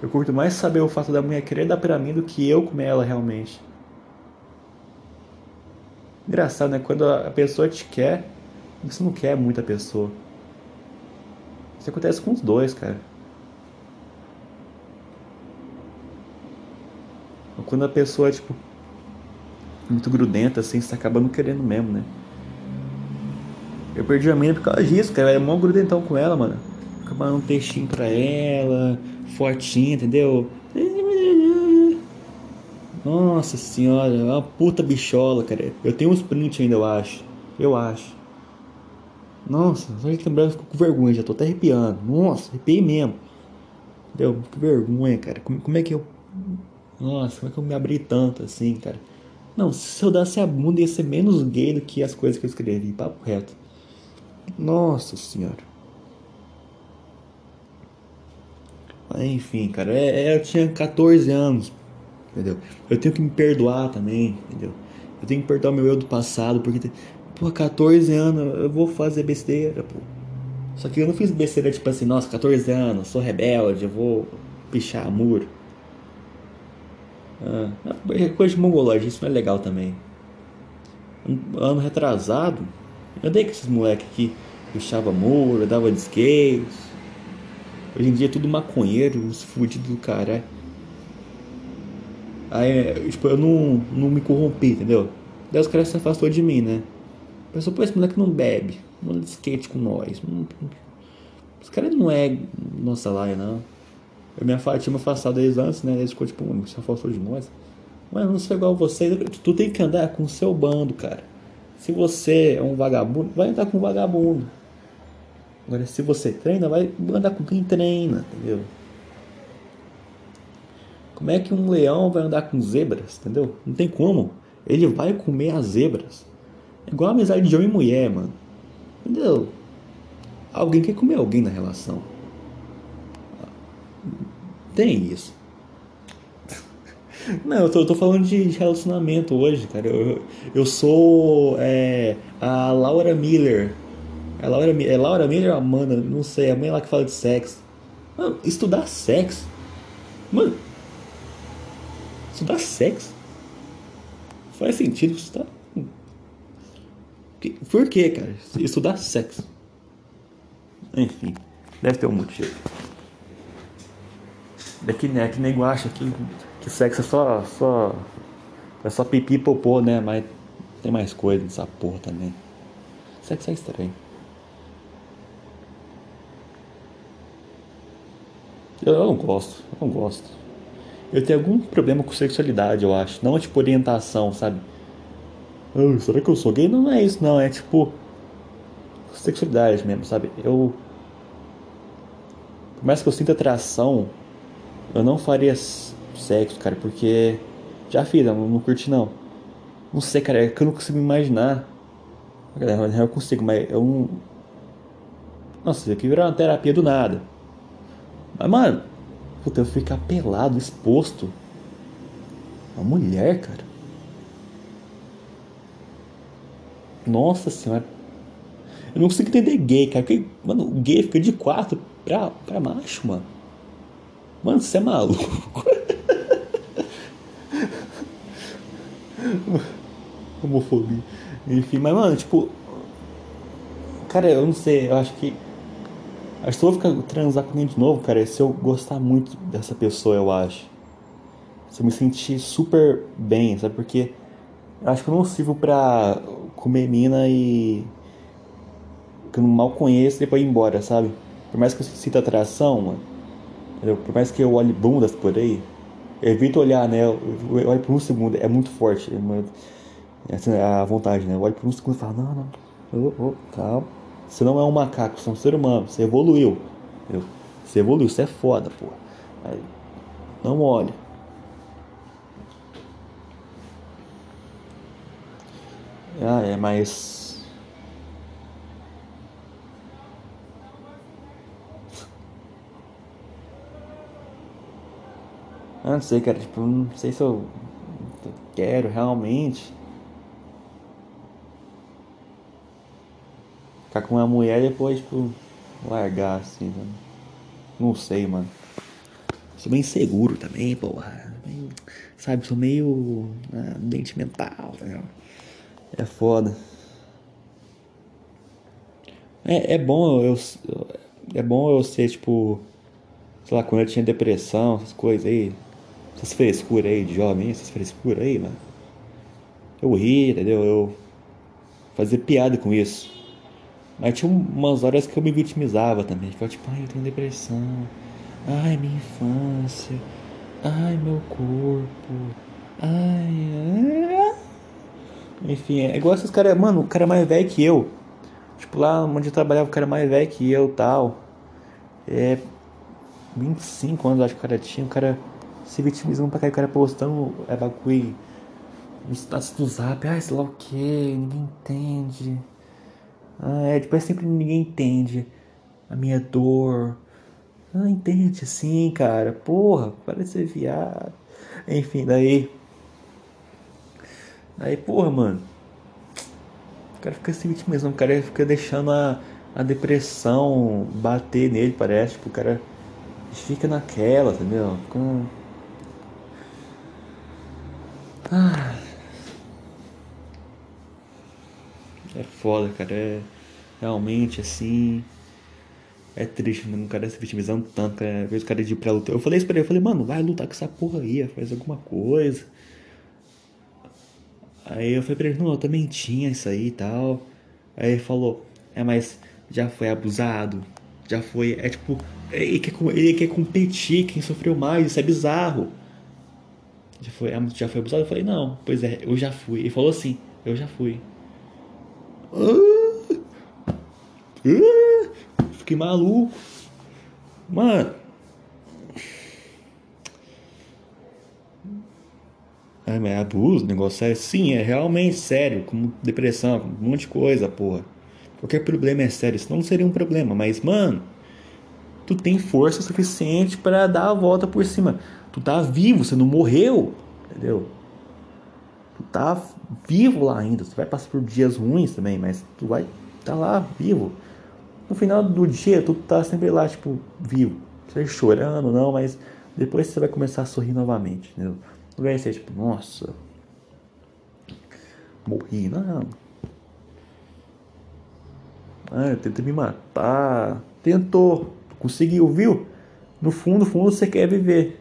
Speaker 1: Eu curto mais saber o fato da mulher querer dar pra mim do que eu comer ela realmente. Engraçado, né? Quando a pessoa te quer, você não quer muita pessoa. Isso acontece com os dois, cara. Quando a pessoa é, tipo, muito grudenta, assim, você acaba não querendo mesmo, né? Eu perdi a mina por causa disso, cara. Eu era mó grudentão com ela, mano. Ficava um textinho pra ela, fortinha, entendeu? Nossa senhora, é uma puta bichola, cara. Eu tenho uns prints ainda, eu acho. Eu acho. Nossa, só de lembrar eu fico com vergonha, já tô até arrepiando. Nossa, arrepiei mesmo. Deu que vergonha, cara. Como, como é que eu. Nossa, como é que eu me abri tanto assim, cara? Não, se eu desse a bunda ia ser menos gay do que as coisas que eu escrevi, papo reto. Nossa senhora. Enfim, cara, é, é, eu tinha 14 anos, entendeu? Eu tenho que me perdoar também, entendeu? Eu tenho que perdoar meu eu do passado, porque Pô, 14 anos, eu vou fazer besteira, pô. Só que eu não fiz besteira tipo assim, nossa, 14 anos, sou rebelde, eu vou pichar muro. Ah, é coisa de mongolagem, isso não é legal também. Um ano retrasado, eu andei com esses moleques aqui, pichava muro, dava de. Hoje em dia é tudo maconheiro, os fudidos do caralho. Aí, tipo, eu não, não me corrompi, entendeu? Daí os caras se afastou de mim, né? Pensou, pô, esse moleque não bebe, não de skate com nós. Esse cara não é nossa laia, não. Eu me tinha me afastado deles antes, né? Eles ficou tipo, se afastou de nós. Mas não sou igual vocês. Tu tem que andar com o seu bando, cara. Se você é um vagabundo, vai andar com um vagabundo. Agora, se você treina, vai andar com quem treina, entendeu? Como é que um leão vai andar com zebras, entendeu? Não tem como. Ele vai comer as zebras. É igual a amizade de homem e mulher, mano. Entendeu? Alguém quer comer alguém na relação. Tem isso. Não, eu tô, eu tô falando de relacionamento hoje, cara. Eu, eu sou é, a Laura Miller. É Laura, é Laura Miller ou Amanda? Não sei, a mãe lá que fala de sexo. Mano, estudar sexo. Mano, estudar sexo faz sentido estudar. Por que, cara? Estudar sexo. Enfim, deve ter um motivo. Daqui, né, que nego acha que, que sexo é só, só. É só pipi e popô, né? Mas tem mais coisa nessa porra também. Sexo é estranho. Eu não gosto, eu não gosto. Eu tenho algum problema com sexualidade, eu acho. Não tipo orientação, sabe? Será que eu sou gay? Não é isso, não. É tipo. Sexualidade mesmo, sabe? Eu. Por mais que eu sinta atração, eu não faria sexo, cara, porque. Já fiz, não, não curti não. Não sei, cara, é que eu não consigo imaginar. Eu consigo, mas eu não. Nossa, isso aqui virou uma terapia do nada. Mas, mano, puta, eu ficar pelado, exposto. Uma mulher, cara. Nossa senhora. Eu não consigo entender gay, cara. Porque, mano, gay fica de quatro pra, pra macho, mano. Mano, você é maluco. Homofobia. Enfim, mas, mano, tipo. Cara, eu não sei, eu acho que. Acho que eu vou ficar transar com alguém de novo, cara, se eu gostar muito dessa pessoa, eu acho. Se eu me sentir super bem, sabe? Porque eu acho que eu não sirvo pra comer mina e. que eu mal conheço e depois ir embora, sabe? Por mais que eu sinta atração, mano. Por mais que eu olhe bundas por aí, eu evito olhar, né? Eu olho por um segundo, é muito forte. É assim, a vontade, né? Eu olho por um segundo e falo, não, não, oh, oh, calma. Você não é um macaco, você é um ser humano, você evoluiu. Entendeu? Você evoluiu, você é foda, pô. Aí, não olhe. Ah, é, mas. Ah, não sei, cara, tipo, não sei se eu quero realmente. Ficar com uma mulher e depois, tipo, largar assim, né? Não sei, mano. Sou meio inseguro também, porra. Sabe, sou meio ah, dente mental, tá ligado? É foda. É, é bom eu, É bom eu ser tipo. Sei lá, quando eu tinha depressão, essas coisas aí. Essas frescuras aí de jovem, essas frescuras aí, mano. Eu ri, entendeu? Eu fazia piada com isso. Mas tinha umas horas que eu me vitimizava também. Ficava tipo, ai, eu tenho depressão. Ai, minha infância. Ai, meu corpo. Ai, ai. Enfim, é igual esses caras, mano, o cara é mais velho que eu. Tipo, lá onde eu trabalhava, o cara é mais velho que eu tal. É. 25 anos, acho que o cara tinha. O cara se vitimizando pra cá, o cara postando é bagulho status do zap. Ah, sei lá o que, ninguém entende. Ah, é, tipo, é sempre ninguém entende a minha dor. Ah, entende sim, cara. Porra, parece ser viado. Enfim, daí Aí, porra, mano. O cara fica se vitimizando, o cara fica deixando a, a depressão bater nele, parece. Tipo, o cara fica naquela, entendeu? Fica. Ah. É foda, cara. É realmente assim. É triste, mano. O cara se vitimizando tanto. Às vezes o cara de ir pra lutar. Eu falei isso pra ele, eu falei, mano, vai lutar com essa porra aí, faz alguma coisa. Aí eu falei pra ele, não, eu também tinha isso aí e tal. Aí ele falou, é, mas já foi abusado, já foi. É tipo, ele quer, ele quer competir quem sofreu mais, isso é bizarro. Já foi, já foi abusado? Eu falei, não, pois é, eu já fui. Ele falou assim, eu já fui. Ah, ah, fiquei maluco. Mano. Ah, mas é abuso, negócio é sim, é realmente sério, como depressão, um monte de coisa, porra. Qualquer problema é sério, senão não seria um problema, mas mano, tu tem força suficiente para dar a volta por cima. Tu tá vivo, você não morreu, entendeu? Tu tá vivo lá ainda, você vai passar por dias ruins também, mas tu vai tá lá vivo. No final do dia, tu tá sempre lá, tipo, vivo. Você chorando, não, mas depois você vai começar a sorrir novamente, entendeu? Vai ser tipo, nossa, morri, não. Ah, tenta me matar. Tentou, conseguiu, viu? No fundo, fundo, você quer viver.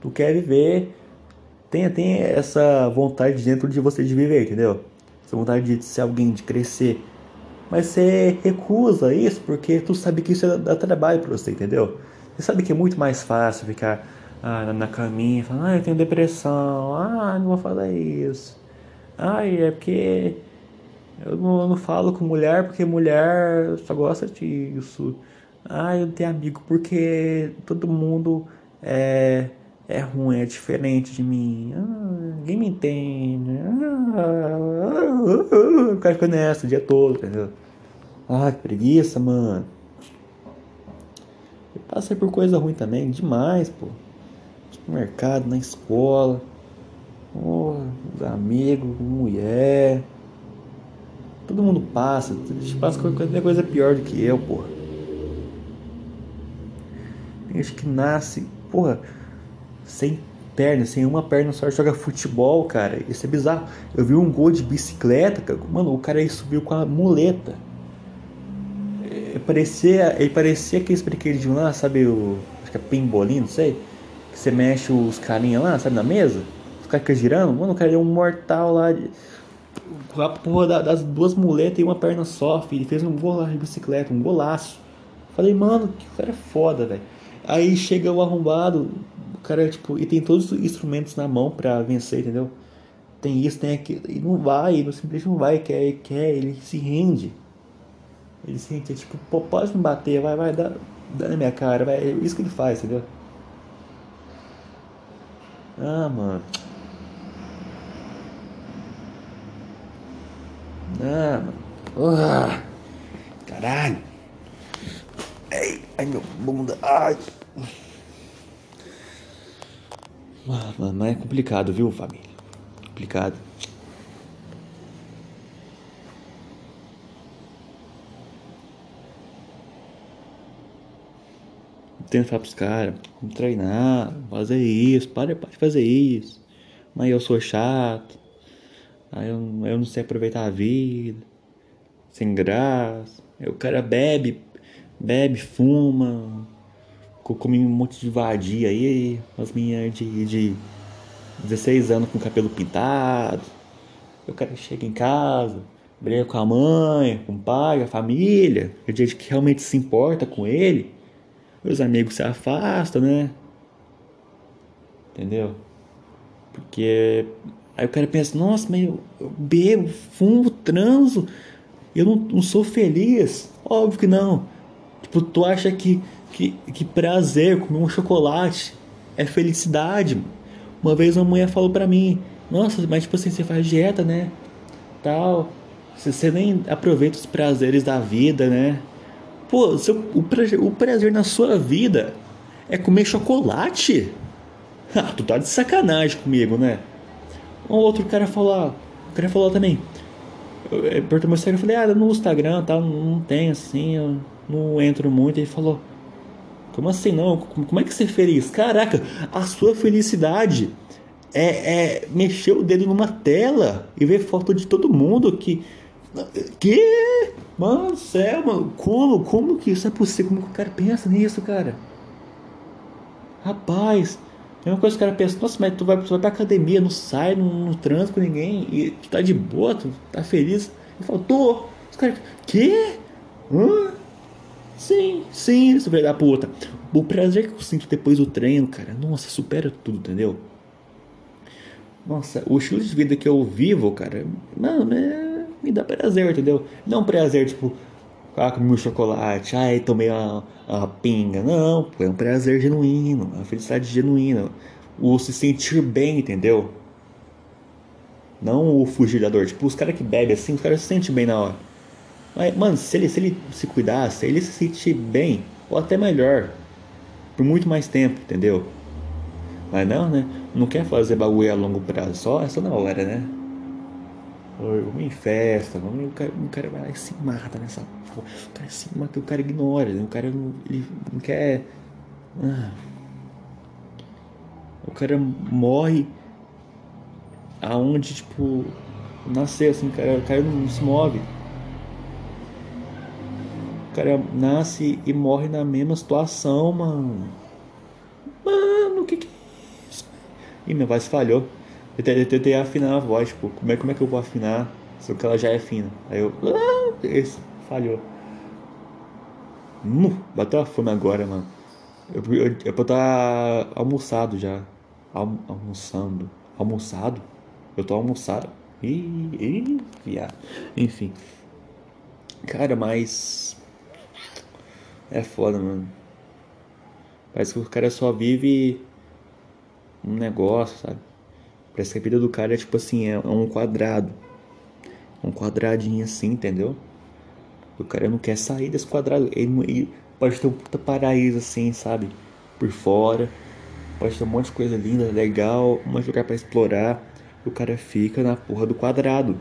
Speaker 1: Tu quer viver. Tem, tem essa vontade dentro de você de viver, entendeu? Essa vontade de ser alguém, de crescer. Mas você recusa isso porque tu sabe que isso dá trabalho pra você, entendeu? Você sabe que é muito mais fácil ficar ah, na caminha, falando, ah, eu tenho depressão, ah, não vou falar isso. Ah, é porque eu não, eu não, falo com mulher porque mulher só gosta disso. Ah, eu não tenho amigo porque todo mundo é, é ruim, é diferente de mim. Ah, ninguém me entende. Ah, ah, ah, o cara fica nessa o dia todo, entendeu? Ah, que preguiça, mano. Eu passei por coisa ruim também, demais, pô supermercado, na escola, oh, amigos, mulher. Todo mundo passa, a gente passa qualquer coisa pior do que eu, porra. Tem gente que nasce, porra, sem perna, sem uma perna só joga futebol, cara. Isso é bizarro. Eu vi um gol de bicicleta, cara. Mano, o cara aí subiu com a muleta. É, parecia, ele parecia aqueles brinquedinhos lá, sabe? O, acho que é pimbolim, não sei que você mexe os carinha lá, sabe, na mesa, os caras ficam girando, mano, o cara deu um mortal lá de. A porra das duas muletas e uma perna só, filho. Ele fez um gol lá de bicicleta, um golaço. Falei, mano, que cara é foda, velho. Aí chega o arrombado, o cara, tipo, e tem todos os instrumentos na mão pra vencer, entendeu? Tem isso, tem aquilo, e não vai, ele simplesmente não vai, quer, quer, ele se rende. Ele se rende, é tipo, pô, pode me bater, vai, vai, dá, dá na minha cara, vai, é isso que ele faz, entendeu? Ah, mano. Ah, mano. Uh, caralho. Ei, ai, meu bunda. Ai. Ah, mano, mas é complicado, viu, família? Complicado. Tento falar pros caras, vamos treinar, fazer isso, para, de fazer isso. Mas eu sou chato. Aí eu, eu não sei aproveitar a vida. Sem graça. Aí o cara bebe, bebe, fuma. Come um monte de vadia aí. As minhas de, de 16 anos com cabelo pintado. O cara chega em casa, briga com a mãe, com o pai, a família. É gente que realmente se importa com ele os amigos se afastam, né? Entendeu? Porque aí o cara pensa, nossa, mas eu, bebo, fumo, transo, eu não, não sou feliz. Óbvio que não. Tipo, tu acha que, que, que prazer comer um chocolate é felicidade? Uma vez uma mulher falou pra mim, nossa, mas tipo assim, você faz dieta, né? Tal. Você nem aproveita os prazeres da vida, né? Pô, seu, o, prazer, o prazer na sua vida é comer chocolate? Ah, tu tá de sacanagem comigo, né? Um outro cara falou, o cara falou também. Perguntou meu Instagram, eu falei, ah, no Instagram tal, não tem assim, eu não entro muito. Ele falou, como assim não? Como é que você é feliz? Caraca, a sua felicidade é, é mexer o dedo numa tela e ver foto de todo mundo que. Que? Mano do céu, mano, como? Como que isso é possível? Como que o cara pensa nisso, cara? Rapaz, é uma coisa que o cara pensa, nossa, mas tu vai, tu vai pra academia, não sai, não, não transa com ninguém, e tu tá de boa, tu tá feliz. Eu falo, tô. Os caras, quê? Hã? Sim, sim, isso vai dar puta. O prazer que eu sinto depois do treino, cara, nossa, supera tudo, entendeu? Nossa, o estilo de vida que eu vivo, cara, mano, é me dá prazer, entendeu? Não prazer, tipo, ah, comi um chocolate, ai, tomei uma, uma pinga. Não, é um prazer genuíno, uma felicidade genuína. O se sentir bem, entendeu? Não o fugir da dor. Tipo, os caras que bebem assim, os caras se sentem bem na hora. Mas, mano, se ele se, ele se cuidasse, ele se sentir bem, ou até melhor, por muito mais tempo, entendeu? Mas não, né? Não quer fazer bagulho a longo prazo, só essa na hora, né? Em festa, o, cara, o cara vai lá e se mata nessa porra. O cara se mata, o cara ignora, né? o cara não, ele não quer. Ah. O cara morre aonde, tipo, nasceu assim, o cara, o cara não se move. O cara nasce e morre na mesma situação, mano. Mano, o que que é isso? Ih, minha voz falhou. Eu tentei afinar a voz, tipo, como é, como é que eu vou afinar se ela já é fina? Aí eu. Esse, ah, falhou. Hum, bateu a fome agora, mano. Eu, eu, eu, eu estar almoçado já. Alm, almoçando. Almoçado? Eu tô almoçado. Ih, ih, viado. Enfim. Cara, mas. É foda, mano. Parece que o cara só vive um negócio, sabe? Parece que a vida do cara é tipo assim, é, um quadrado. Um quadradinho assim, entendeu? O cara não quer sair desse quadrado. Ele, ele pode ter um puta paraíso assim, sabe? Por fora. Pode ter um monte de coisa linda, legal, um monte de lugar pra explorar. O cara fica na porra do quadrado.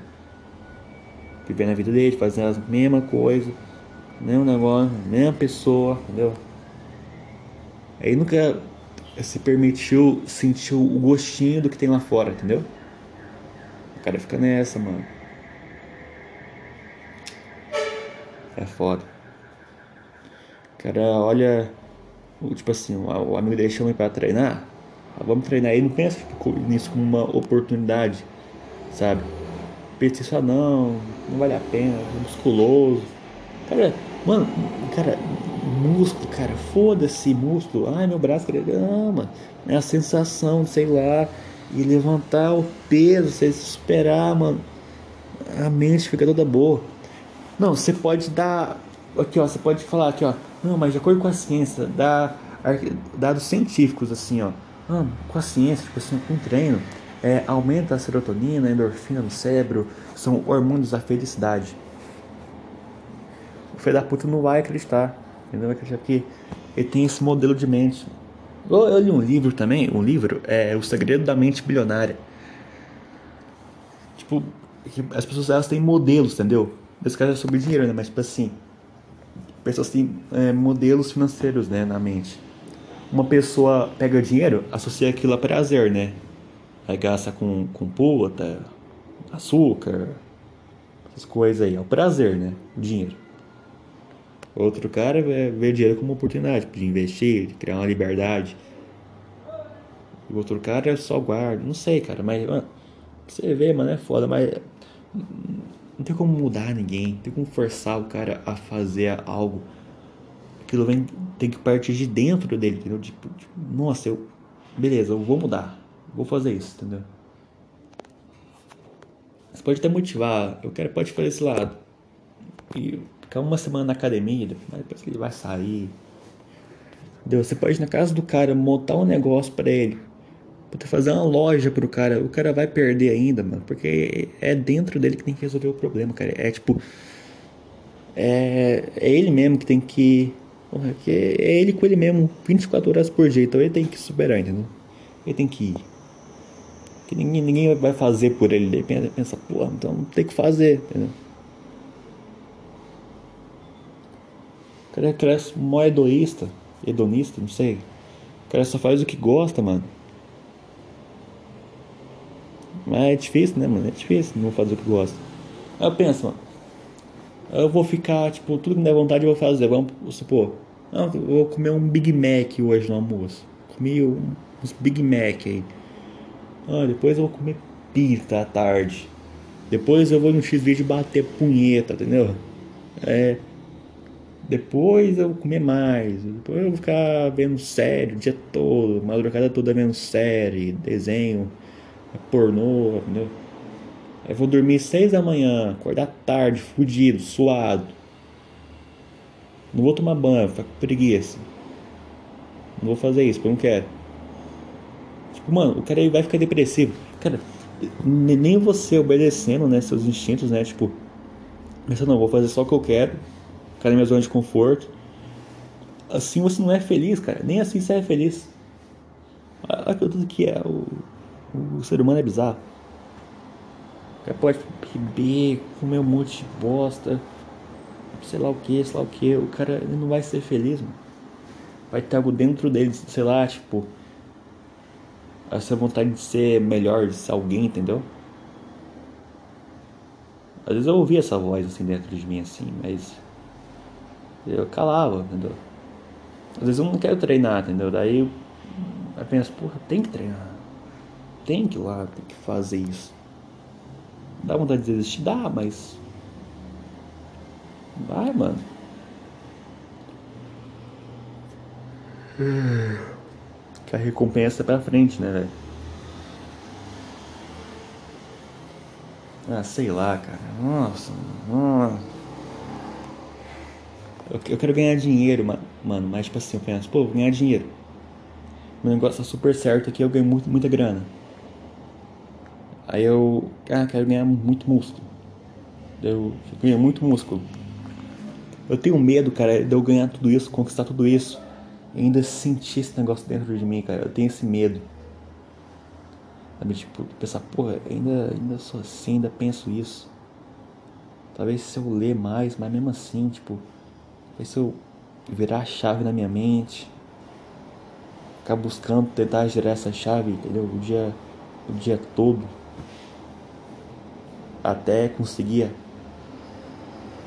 Speaker 1: Vivendo a vida dele, fazendo as mesma coisa. Mesmo negócio, mesma pessoa, entendeu? Aí nunca se permitiu sentir o gostinho do que tem lá fora, entendeu? O cara fica nessa, mano. É foda. O cara olha, tipo assim, o amigo dele chama ele pra treinar. Ah, vamos treinar. Ele não pensa nisso como uma oportunidade, sabe? Pensa isso, ah, não, não vale a pena, é musculoso. Cara, mano, cara, músculo, cara, foda-se, músculo. Ai, meu braço, não, mano. É a sensação, sei lá, e levantar o peso, você superar, mano. A mente fica toda boa. Não, você pode dar. Aqui, ó, você pode falar aqui, ó. Não, mas de acordo com a ciência, dá dados científicos, assim, ó. Ah, com a ciência, tipo assim, com treino, é, aumenta a serotonina, a endorfina no cérebro, são hormônios da felicidade. O filho da puta não vai acreditar. Entendeu? Que ele tem esse modelo de mente. Eu, eu li um livro também, um livro, é O Segredo da Mente Bilionária. Tipo, as pessoas elas têm modelos, entendeu? Esse caso é sobre dinheiro, né? Mas tipo assim, pessoas têm é, modelos financeiros, né, na mente. Uma pessoa pega dinheiro, associa aquilo a prazer, né? Aí gasta com, com puta, açúcar, essas coisas aí. É o prazer, né? Dinheiro. Outro cara vê dinheiro como oportunidade de investir, de criar uma liberdade. O outro cara só guarda. Não sei, cara, mas mano, você vê, mano, é foda, mas não tem como mudar ninguém, não tem como forçar o cara a fazer algo. Aquilo vem, tem que partir de dentro dele, entendeu? Tipo, tipo nossa, eu. Beleza, eu vou mudar. Vou fazer isso, entendeu? Você pode até motivar, eu quero, pode fazer esse lado. E ficar uma semana na academia, depois ele vai sair. Entendeu? Você pode ir na casa do cara, montar um negócio para ele. Pode fazer uma loja pro cara. O cara vai perder ainda, mano. Porque é dentro dele que tem que resolver o problema, cara. É tipo. É, é ele mesmo que tem que. Porra, que é ele com ele mesmo 24 horas por dia. Então ele tem que superar, entendeu? Ele tem que ir. Que ninguém, ninguém vai fazer por ele. Ele pensa pô, então tem que fazer, entendeu? O cara cresce mó egoísta, hedonista, não sei. O cara só faz o que gosta, mano. Mas é difícil, né, mano? É difícil não fazer o que gosta. Aí eu penso, mano. Eu vou ficar, tipo, tudo que me der vontade eu vou fazer. Vamos supor. Não, eu vou comer um Big Mac hoje no almoço. Comi uns Big Mac aí. Ah, depois eu vou comer pizza à tarde. Depois eu vou no X-Video bater punheta, entendeu? É. Depois eu vou comer mais. Depois eu vou ficar vendo série o dia todo, madrugada toda vendo série, desenho, pornô, entendeu? Aí vou dormir seis da manhã, acordar tarde, fudido, suado. Não vou tomar banho, ficar com preguiça. Não vou fazer isso, porque eu não quero. Tipo, mano, o cara aí vai ficar depressivo. Cara, nem você obedecendo, né, seus instintos, né, tipo, pensando, não, vou fazer só o que eu quero, ficar na minha zona de conforto. Assim você não é feliz, cara. Nem assim você é feliz. Olha tudo que é. O, o ser humano é bizarro. O cara pode beber, comer um monte de bosta, sei lá o que, sei lá o que. O cara não vai ser feliz, mano. Vai ter algo dentro dele, sei lá, tipo. Essa vontade de ser melhor, de ser alguém, entendeu? Às vezes eu ouvia essa voz assim dentro de mim, assim, mas. Eu calava, entendeu? Às vezes eu não quero treinar, entendeu? Daí eu, eu penso, porra, tem que treinar. Tem que ir lá, tem que fazer isso. Dá vontade de desistir? Dá, mas. Vai, mano. Que a recompensa é pra frente, né, velho? Ah, sei lá, cara. Nossa, nossa. Eu, quero ganhar dinheiro, mano. Mas, tipo assim, eu penso, pô, vou ganhar dinheiro. Meu negócio tá super certo aqui, eu ganho muito, muita grana. Aí eu, ah, quero ganhar muito músculo. Eu ganho muito músculo. Eu tenho medo, cara, de eu ganhar tudo isso, conquistar tudo isso. E ainda sentir esse negócio dentro de mim, cara. Eu tenho esse medo. Sabe, tipo, pensar, porra, ainda, ainda sou assim, ainda penso isso. Talvez se eu ler mais, mas mesmo assim, tipo, eu virar a chave na minha mente, ficar buscando, tentar gerar essa chave, entendeu? O dia, o dia todo até conseguir.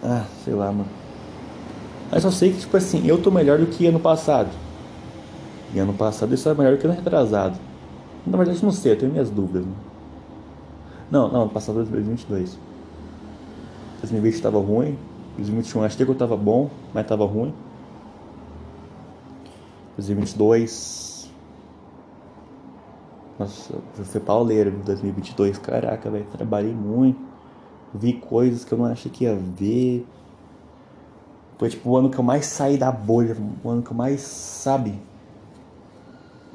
Speaker 1: Ah, sei lá, mano. Mas só sei que, tipo assim, eu tô melhor do que ano passado. E ano passado isso é melhor do que ano retrasado. Na verdade, não sei, eu tenho minhas dúvidas. Né? Não, não, passado 2022. 2020 tava ruim. 2021 achei que eu tava bom, mas tava ruim. 2022 nossa, foi pauleiro 2022, caraca, velho. Trabalhei muito. Vi coisas que eu não achei que ia ver. Foi tipo o ano que eu mais saí da bolha, o ano que eu mais, sabe,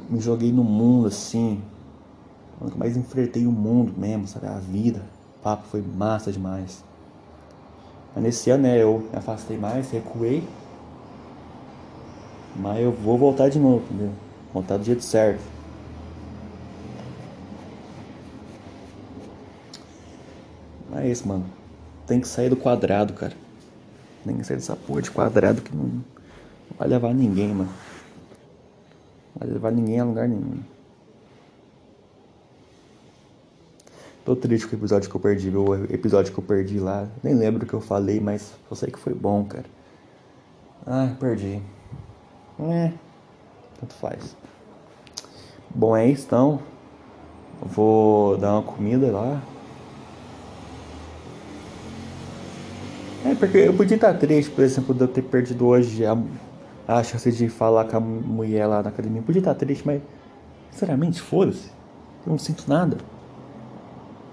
Speaker 1: me joguei no mundo assim. O ano que eu mais enfrentei o mundo mesmo, sabe, a vida. O papo foi massa demais. Nesse ano, né, eu me afastei mais, recuei. Mas eu vou voltar de novo, entendeu? Voltar do jeito certo. Mas é isso, mano. Tem que sair do quadrado, cara. Tem que sair dessa porra de quadrado que não vai levar ninguém, mano. Não vai levar ninguém a lugar nenhum. Tô triste com o episódio que eu perdi, o episódio que eu perdi lá. Nem lembro o que eu falei, mas eu sei que foi bom, cara. Ah, perdi. É, tanto faz. Bom, é isso então. Vou dar uma comida lá. É, porque eu podia estar triste, por exemplo, de eu ter perdido hoje a, a chance de falar com a mulher lá na academia. Eu podia estar triste, mas sinceramente, foda-se. Eu não sinto nada.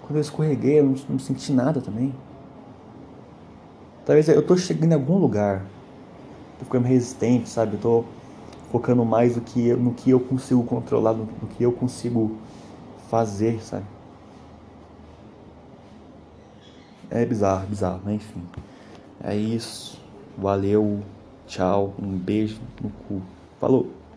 Speaker 1: Quando eu escorreguei, eu não, não senti nada também. Talvez eu tô chegando em algum lugar. Tô ficando resistente, sabe? Eu tô focando mais no que eu, no que eu consigo controlar, no, no que eu consigo fazer, sabe? É bizarro, bizarro, mas enfim. É isso. Valeu. Tchau. Um beijo no cu. Falou.